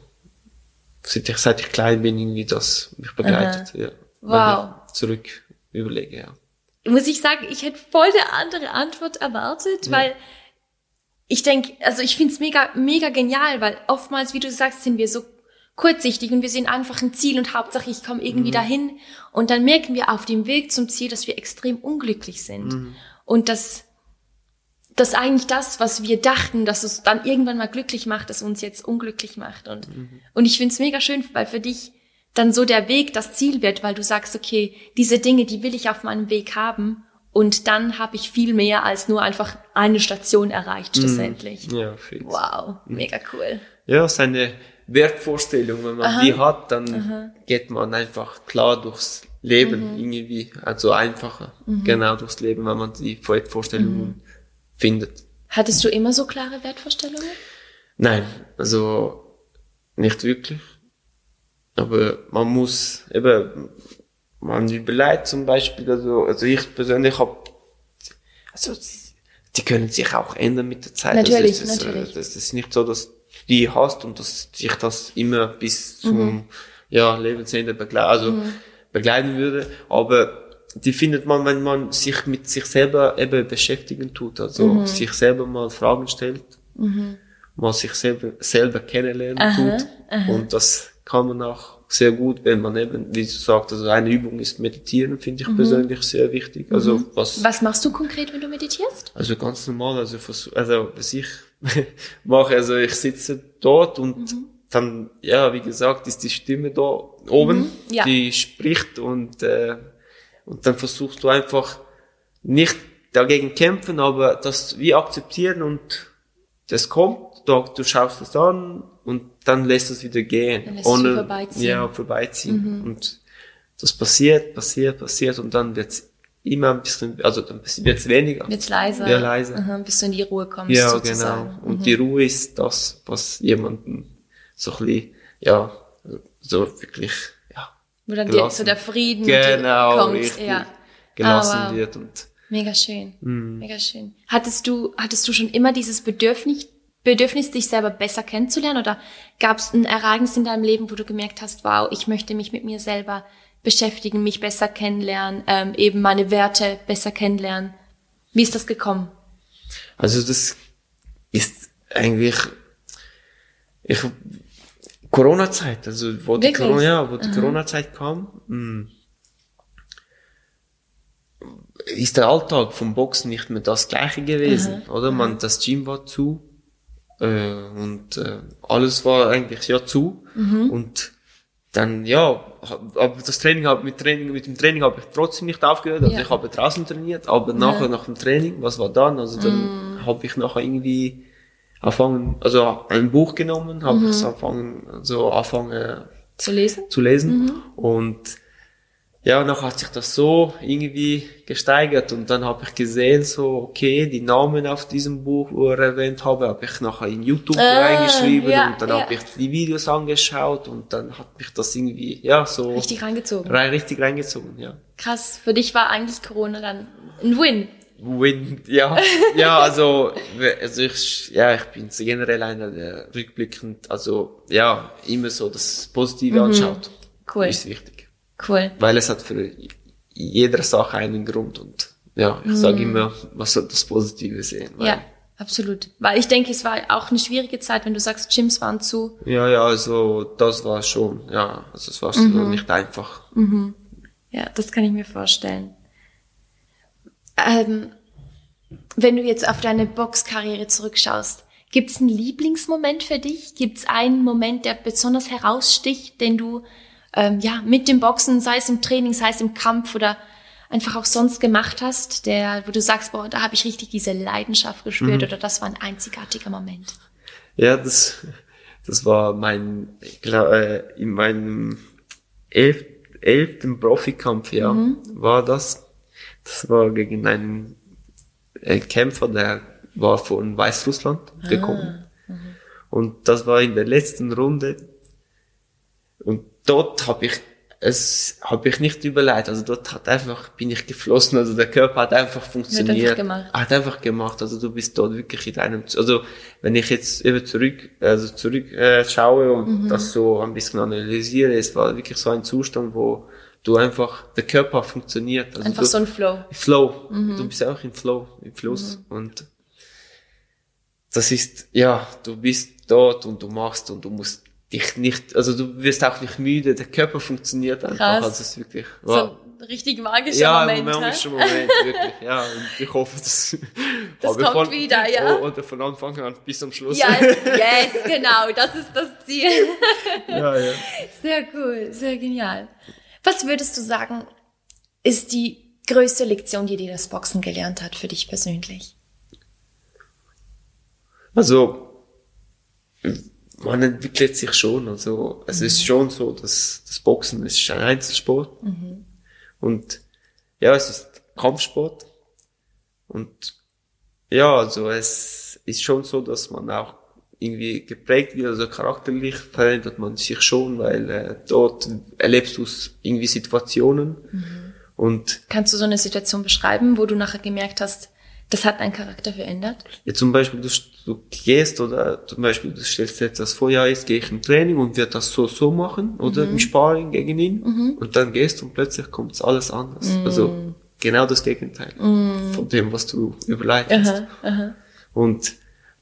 seit ich, seit ich klein bin irgendwie das mich begleitet. Ja. Wow. ich zurück überlege, ja. muss ich sagen, ich hätte voll eine andere Antwort erwartet, weil ich denke, also ich find's mega, mega genial, weil oftmals, wie du sagst, sind wir so kurzsichtig und wir sehen einfach ein Ziel und Hauptsache ich komme irgendwie dahin. Und dann merken wir auf dem Weg zum Ziel, dass wir extrem unglücklich sind. Und dass dass eigentlich das, was wir dachten, dass es dann irgendwann mal glücklich macht, dass uns jetzt unglücklich macht. Und und ich find's mega schön, weil für dich dann so der Weg das Ziel wird, weil du sagst, okay, diese Dinge, die will ich auf meinem Weg haben. Und dann habe ich viel mehr als nur einfach eine Station erreicht schlussendlich. Ja, fix. Wow, mega cool. Ja, seine Wertvorstellung, wenn man die hat, dann geht man einfach klar durchs Leben irgendwie, also einfacher, genau durchs Leben, wenn man die Wertvorstellungen findet. Hattest du immer so klare Wertvorstellungen? Nein, also nicht wirklich. Aber man muss eben, man überlegt zum Beispiel, also, also ich persönlich habe, also die können sich auch ändern mit der Zeit. Natürlich, also, es ist, äh, natürlich. Das ist nicht so, dass die hast und dass sich das immer bis zum Mhm. ja, Lebensende begleiten, also begleiten würde. Aber die findet man, wenn man sich mit sich selber eben beschäftigen tut, also Mhm. sich selber mal Fragen stellt man sich selber, selber kennenlernen tut. Und das kann man auch sehr gut, wenn man eben, wie du sagst, also eine Übung ist Meditieren, finde ich persönlich sehr wichtig. Also was, Was machst du konkret, wenn du meditierst? also ganz normal, also also was ich mache, also ich sitze dort und dann, ja, wie gesagt, ist die Stimme da oben, ja. die spricht und äh, und dann versuchst du einfach nicht dagegen kämpfen, aber das wie akzeptieren und das kommt, du, du schaust es an und dann lässt es wieder gehen. Dann lässt es wie vorbeiziehen. Mhm. Ja, vorbeiziehen. Und das passiert, passiert, passiert und dann wird's immer ein bisschen, also dann wird's weniger. Wird's leiser. Ja, leiser. Aha, bis du in die Ruhe kommst, Ja, sozusagen. genau. Und die Ruhe ist das, was jemanden so ein bisschen, ja, so wirklich, ja, Wo dann dir so der Frieden genau, kommt. richtig, Ja. gelassen Ah, wow. wird und Mega schön. Mhm. Mega schön. Hattest du, hattest du schon immer dieses Bedürfnis, Bedürfnis, dich selber besser kennenzulernen? Oder gab es ein Ereignis in deinem Leben, wo du gemerkt hast, wow, ich möchte mich mit mir selber beschäftigen, mich besser kennenlernen, ähm, eben meine Werte besser kennenlernen? Wie ist das gekommen? Also das ist eigentlich ich Corona-Zeit, also wo die? Corona, ja, wo die Corona-Zeit kam, mh, ist der Alltag vom Boxen nicht mehr das gleiche gewesen, oder? Man, das Gym war zu äh, und äh, alles war eigentlich ja zu. Und dann ja, aber das Training hab, mit Training mit dem Training habe ich trotzdem nicht aufgehört, also Ja. ich habe draußen trainiert, aber nachher nach dem Training, was war dann? Also dann habe ich nachher irgendwie anfangen, also ein Buch genommen, habe ich anfangen, so anfangen Zu lesen? zu lesen. Und ja, nachher hat sich das so irgendwie gesteigert und dann habe ich gesehen, so, okay, die Namen auf diesem Buch, wo er erwähnt habe, habe ich nachher in YouTube Ah, reingeschrieben ja, und dann ja. habe ich die Videos angeschaut und dann hat mich das irgendwie, ja, so Richtig reingezogen. rein, richtig reingezogen, ja. Krass. Für dich war eigentlich Corona dann ein Win. Win, ja, ja, also, also ich, ja, ich bin generell einer, der rückblickend, also, ja, immer so das Positive anschaut. Cool. Ist wichtig. Cool. Weil es hat für jeder Sache einen Grund und, ja, ich sage immer, man soll das Positive sehen. Ja, absolut. Weil ich denke, es war auch eine schwierige Zeit, wenn du sagst, Gyms waren zu. ja, ja, also, das war schon, ja, also, es war so nicht einfach. Ja, das kann ich mir vorstellen. Ähm, wenn du jetzt auf deine Boxkarriere zurückschaust, gibt es einen Lieblingsmoment für dich? Gibt es einen Moment, der besonders heraussticht, den du ähm, ja mit dem Boxen, sei es im Training, sei es im Kampf oder einfach auch sonst gemacht hast, der, wo du sagst, boah, da habe ich richtig diese Leidenschaft gespürt oder das war ein einzigartiger Moment. Ja, das, das war mein, ich glaub, äh, in meinem elf, elften Profikampf, ja, war das. Das war gegen einen äh, Kämpfer, der war von Weißrussland gekommen. Und das war in der letzten Runde. Und dort habe ich es habe ich nicht überlegt. Also dort hat einfach bin ich geflossen. Also der Körper hat einfach funktioniert. gemacht. Hat einfach gemacht. Also du bist dort wirklich in deinem. Also wenn ich jetzt eben zurück also zurück äh, schaue und Mhm. das so ein bisschen analysiere, es war wirklich so ein Zustand, wo du einfach der Körper funktioniert. Also Einfach du, so ein Flow. Flow. Mhm. Du bist auch im Flow, im Fluss. Und das ist, ja, du bist dort und du machst und du musst dich nicht, also du wirst auch nicht müde, der Körper funktioniert einfach. Krass. Also es ist wirklich, So wow. ein richtig magischer ja, Moment. ein hä? magischer Moment, wirklich. Ja, und ich hoffe, dass Das kommt wieder, ja. Oder von Anfang an bis zum Schluss. Ja, yes, genau, das ist das Ziel. ja, ja. Sehr cool, sehr genial. Was würdest du sagen, ist die größte Lektion, die dir das Boxen gelernt hat für dich persönlich? Also, man entwickelt sich schon. Also, es ist schon so, dass das Boxen es ist ein Einzelsport. Und ja, es ist Kampfsport. Und ja, also es ist schon so, dass man auch irgendwie geprägt wird, also charakterlich verändert man sich schon, weil äh, dort erlebst du irgendwie Situationen und Kannst du so eine Situation beschreiben, wo du nachher gemerkt hast, das hat deinen Charakter verändert? Ja, zum Beispiel, du, du gehst oder zum Beispiel, du stellst dir das vor, ja, jetzt gehe ich im Training und wird das so, so machen oder im Sparring gegen ihn und dann gehst du und plötzlich kommt alles anders. Also genau das Gegenteil von dem, was du überlegt hast. Und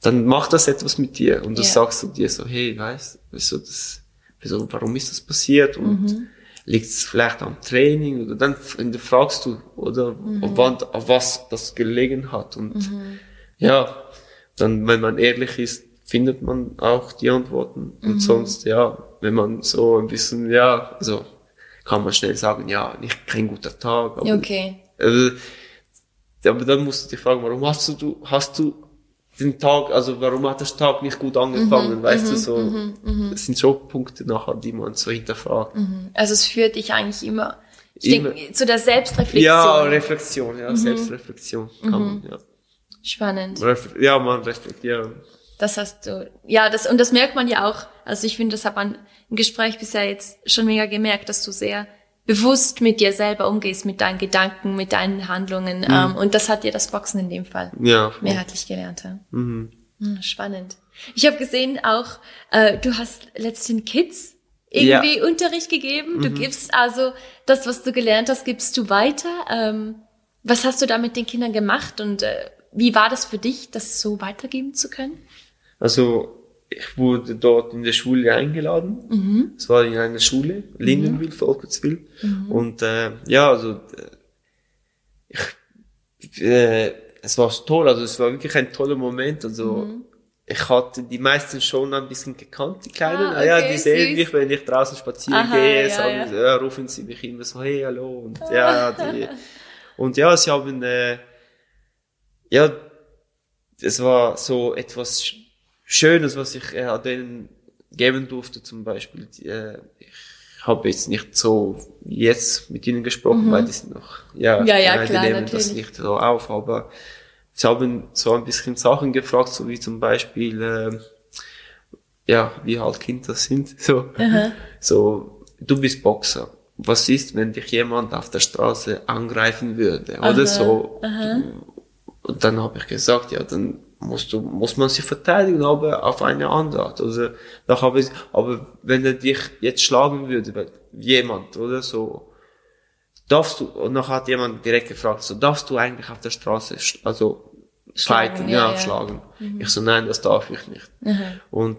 dann macht das etwas mit dir und du Ja. sagst du dir so, hey, weißt, wieso das, wieso, warum ist das passiert und Mhm. Liegt es vielleicht am Training oder dann fragst du oder Mhm. auf, wann, auf was das gelegen hat und ja, dann wenn man ehrlich ist, findet man auch die Antworten Mhm. und sonst ja, wenn man so ein bisschen ja, also kann man schnell sagen, ja, nicht kein guter Tag, aber Okay. also, aber dann musst du dich fragen, warum hast du hast du den Tag, also warum hat der Tag nicht gut angefangen, weißt du, so, das sind schon Punkte nachher, die man so hinterfragt. Also es führt dich eigentlich immer, Immer. denke, zu der Selbstreflexion. Ja, Reflexion, ja, Selbstreflexion kann man, ja. Spannend. Ref ja, man reflektiert. Das hast du, ja, das, und das merkt man ja auch. Also ich finde, das hat man im Gespräch bisher jetzt schon mega gemerkt, dass du sehr bewusst mit dir selber umgehst, mit deinen Gedanken, mit deinen Handlungen. Mhm. Ähm, und das hat dir das Boxen in dem Fall Ja, mehrheitlich gelernt. Ja. mhm. Hm, Spannend. Ich habe gesehen auch, äh, du hast letzten Kids irgendwie Unterricht gegeben. Mhm. Du gibst also das, was du gelernt hast, gibst du weiter. Ähm, was hast du da mit den Kindern gemacht und äh, wie war das für dich, das so weitergeben zu können? Also, ich wurde dort in der Schule eingeladen. Es war in einer Schule, Lindenwil, Volkertswil. Und äh, ja, also äh, ich, äh, es war toll, also es war wirklich ein toller Moment. Also ich hatte die meisten schon ein bisschen gekannt, die Kleinen. Ah, Ah, ja, okay, die sehen süß. mich, wenn ich draußen spazieren Aha, gehe, ja, sagen, ja. ja, rufen sie mich immer so, hey, hallo. Und ja, die, und ja, sie haben äh, ja, es war so etwas Schönes, was ich äh, denen geben durfte, zum Beispiel. Äh, ich habe jetzt nicht so jetzt mit ihnen gesprochen, weil die sind noch, ja, Mhm. Ja, ja, klar, die nehmen das natürlich. nicht so auf, aber sie haben so ein bisschen Sachen gefragt, so wie zum Beispiel, äh, ja, wie halt Kinder sind, so, so, du bist Boxer. Was ist, wenn dich jemand auf der Straße angreifen würde, oder so? Und dann habe ich gesagt, ja, dann musst du, muss man sich verteidigen, aber auf eine andere Art. Also, da habe ich, aber wenn er dich jetzt schlagen würde, jemand, oder so, darfst du, und noch hat jemand direkt gefragt, so, darfst du eigentlich auf der Straße, also, Schlagen, fighten, ja, ja, ja. Mhm. schlagen. Ich so, nein, das darf ich nicht. Und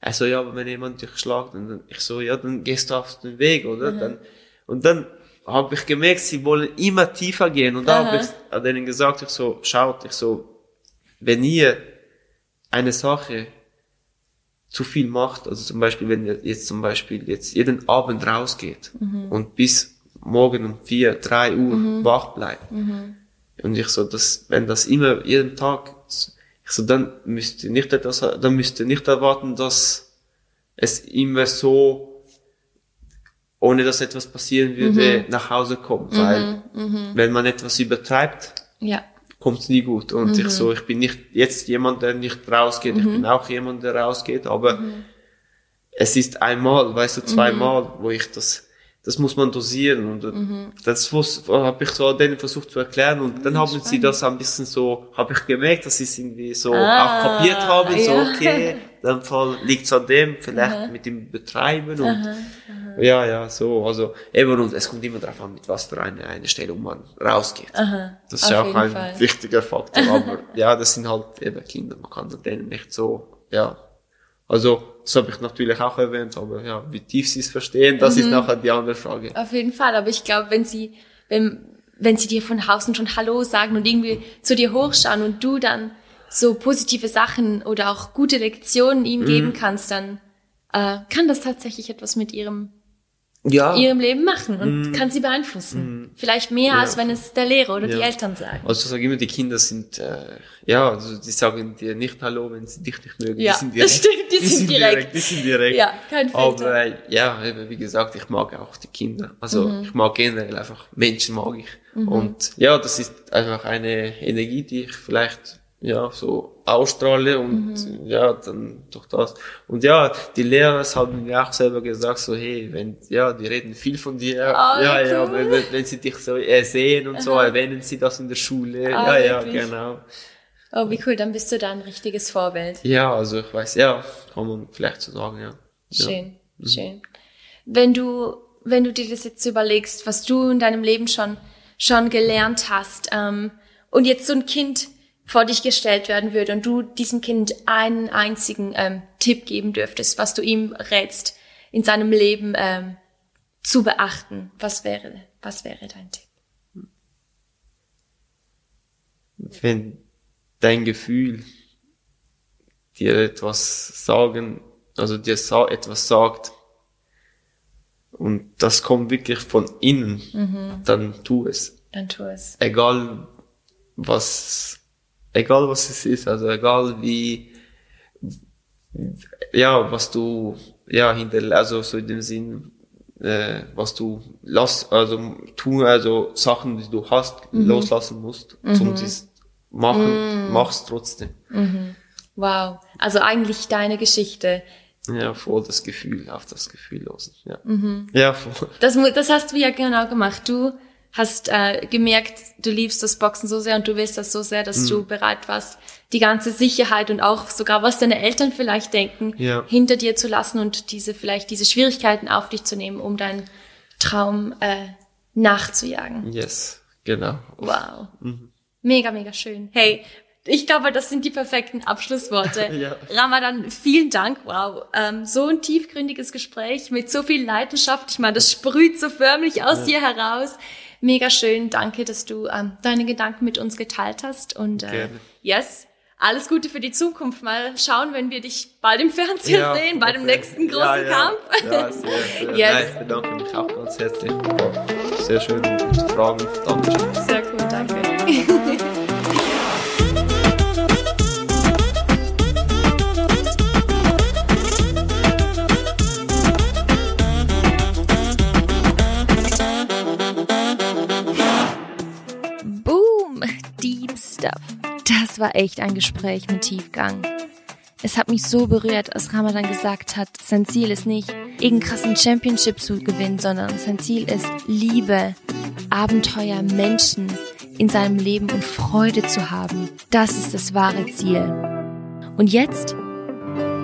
er so, ja, aber wenn jemand dich schlagt, und dann, ich so, ja, dann gehst du auf den Weg, oder? Dann, und dann habe ich gemerkt, sie wollen immer tiefer gehen. Und da habe ich denen gesagt, ich so, schaut, ich so, wenn ihr eine Sache zu viel macht, also zum Beispiel, wenn ihr jetzt zum Beispiel jetzt jeden Abend rausgeht und bis morgen um vier, drei Uhr wach bleibt. Und ich so, das, wenn das immer jeden Tag, ich so, dann müsst ihr nicht etwas, dann müsst ihr nicht erwarten, dass es immer so, ohne dass etwas passieren würde, nach Hause kommt, weil, wenn man etwas übertreibt, Ja. Kommt's nie gut. Und ich so, ich bin nicht jetzt jemand, der nicht rausgeht, ich bin auch jemand, der rausgeht, aber es ist einmal, weißt du, zweimal, wo ich das, das muss man dosieren. Und das habe ich so denen versucht zu erklären. Und dann haben sie das ein bisschen so, habe ich gemerkt, dass sie es irgendwie so Ah, auch kapiert haben, so ja. okay, in dem Fall liegt's an dem, vielleicht mit dem Betreiben und ja, ja, so, also eben und es kommt immer darauf an, mit was für eine, eine Stellung man rausgeht. Das ist auch ein Fall. wichtiger Faktor, aber ja, das sind halt eben Kinder, man kann denen nicht so, ja. Also, das habe ich natürlich auch erwähnt, aber ja, wie tief sie es verstehen, das Mhm. ist nachher die andere Frage. Auf jeden Fall, aber ich glaube, wenn sie, wenn, wenn sie dir von außen schon Hallo sagen und irgendwie zu dir hochschauen und du dann so positive Sachen oder auch gute Lektionen ihnen Mhm. geben kannst, dann äh, kann das tatsächlich etwas mit ihrem, Ja, ihrem Leben machen und kann sie beeinflussen. Vielleicht mehr, Mhm. Ja. als wenn es der Lehrer oder die Ja. Eltern sagen. also ich sage immer, die Kinder sind, äh, ja, also die sagen dir nicht Hallo, wenn sie dich nicht mögen. Ja, die sind das stimmt, die sind direkt. Die sind direkt. Ja, kein Filter. Aber äh, ja, eben, wie gesagt, ich mag auch die Kinder. Also Mhm. ich mag generell einfach Menschen mag ich. Und ja, das ist einfach eine Energie, die ich vielleicht ja so ausstrahle und Mhm. ja, dann durch das. Und ja, die Lehrer haben mir auch selber gesagt, so hey, wenn, ja, die reden viel von dir. Ah, ja, wie ja, cool. wenn, wenn, sie dich so äh, sehen und so, erwähnen sie das in der Schule. Ah, ja, ja, wirklich? genau. Oh, wie cool, dann bist du da ein richtiges Vorbild. Ja, also ich weiß, ja, kann man vielleicht so sagen, ja. ja. Schön, schön. Wenn du, wenn du dir das jetzt überlegst, was du in deinem Leben schon, schon gelernt hast, ähm, und jetzt so ein Kind vor dich gestellt werden würde und du diesem Kind einen einzigen ähm, Tipp geben dürftest, was du ihm rätst, in seinem Leben ähm, zu beachten, was wäre, was wäre dein Tipp? Wenn dein Gefühl dir etwas sagen, also dir etwas sagt, und das kommt wirklich von innen, Mhm. dann tu es. Dann tu es. Egal was, egal was es ist, also egal wie, ja, was du, ja, hinter, also so in dem Sinn, äh, was du lass, also tu, also Sachen, die du hast, Mhm. loslassen musst, zum dies machen, mach's trotzdem. Wow. Also eigentlich deine Geschichte. Ja, voll das Gefühl, auf das Gefühl losen, ja. Mhm. Ja, voll. Das, das hast du ja genau gemacht. Du hast äh, gemerkt, du liebst das Boxen so sehr und du willst das so sehr, dass du bereit warst, die ganze Sicherheit und auch sogar, was deine Eltern vielleicht denken, Ja. hinter dir zu lassen und diese vielleicht diese Schwierigkeiten auf dich zu nehmen, um deinen Traum äh, nachzujagen. Yes, genau. Wow. Mega, mega schön. Hey, ich glaube, das sind die perfekten Abschlussworte. Ja. Ramadan, vielen Dank. Wow. Ähm, so ein tiefgründiges Gespräch mit so viel Leidenschaft. Ich meine, das sprüht so förmlich aus dir heraus. Mega schön. Danke, dass du ähm, deine Gedanken mit uns geteilt hast. Und äh, Gerne. yes, alles Gute für die Zukunft. Mal schauen, wenn wir dich bald im Fernsehen sehen, bei dem okay. nächsten großen ja, ja. Kampf. Ja, sehr, sehr. Yes. Nein, ich bedanke mich auch ganz herzlich. Sehr schön, gute Fragen. Dankeschön. Sehr cool, danke. War echt ein Gespräch mit Tiefgang. Es hat mich so berührt, als Ramadan gesagt hat, sein Ziel ist nicht, irgendeinen krassen Championship zu gewinnen, sondern sein Ziel ist Liebe, Abenteuer, Menschen in seinem Leben und Freude zu haben. Das ist das wahre Ziel. Und jetzt,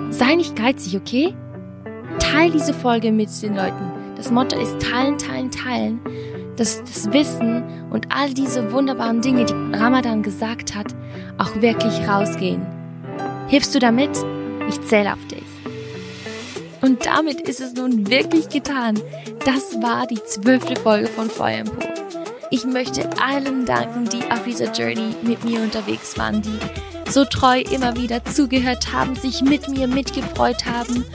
sei nicht geizig, okay? Teil diese Folge mit den Leuten. Das Motto ist teilen, teilen, teilen. Dass das Wissen und all diese wunderbaren Dinge, die Ramadan gesagt hat, auch wirklich rausgehen. Hilfst du damit? Ich zähle auf dich. Und damit ist es nun wirklich getan. Das war die zwölfte Folge von Feuer im Po. Ich möchte allen danken, die auf dieser Journey mit mir unterwegs waren, die so treu immer wieder zugehört haben, sich mit mir mitgefreut haben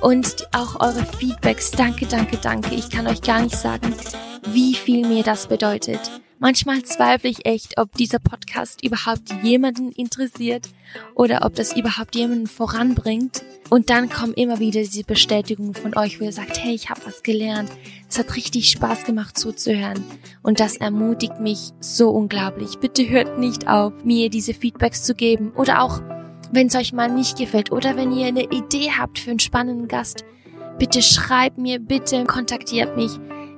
und auch eure Feedbacks. Danke, danke, danke. Ich kann euch gar nicht sagen, wie viel mir das bedeutet. Manchmal zweifle ich echt, ob dieser Podcast überhaupt jemanden interessiert oder ob das überhaupt jemanden voranbringt. Und dann kommen immer wieder diese Bestätigungen von euch, wo ihr sagt, hey, ich habe was gelernt. Es hat richtig Spaß gemacht zuzuhören. Und das ermutigt mich so unglaublich. Bitte hört nicht auf, mir diese Feedbacks zu geben. Oder auch, wenn es euch mal nicht gefällt oder wenn ihr eine Idee habt für einen spannenden Gast. Bitte schreibt mir, bitte kontaktiert mich.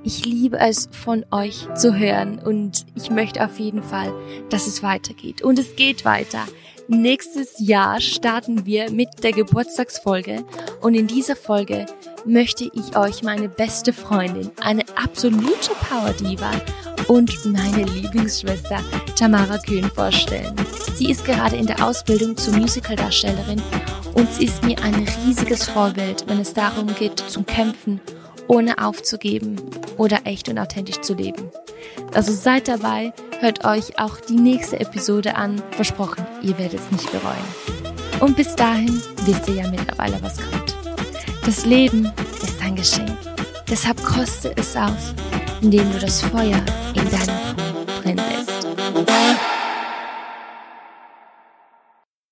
Ich liebe es, von euch zu hören und ich möchte auf jeden Fall, dass es weitergeht. Und es geht weiter. Nächstes Jahr starten wir mit der Geburtstagsfolge und in dieser Folge möchte ich euch meine beste Freundin, eine absolute Power Diva und meine Lieblingsschwester Tamara Kühn vorstellen. Sie ist gerade in der Ausbildung zur Musicaldarstellerin und sie ist mir ein riesiges Vorbild, wenn es darum geht, zum Kämpfen ohne aufzugeben oder echt und authentisch zu leben. Also seid dabei, hört euch auch die nächste Episode an. Versprochen, ihr werdet es nicht bereuen. Und bis dahin wisst ihr ja mittlerweile, was kommt. Das Leben ist ein Geschenk. Deshalb koste es aus, indem du das Feuer in deinem Po brennen lässt.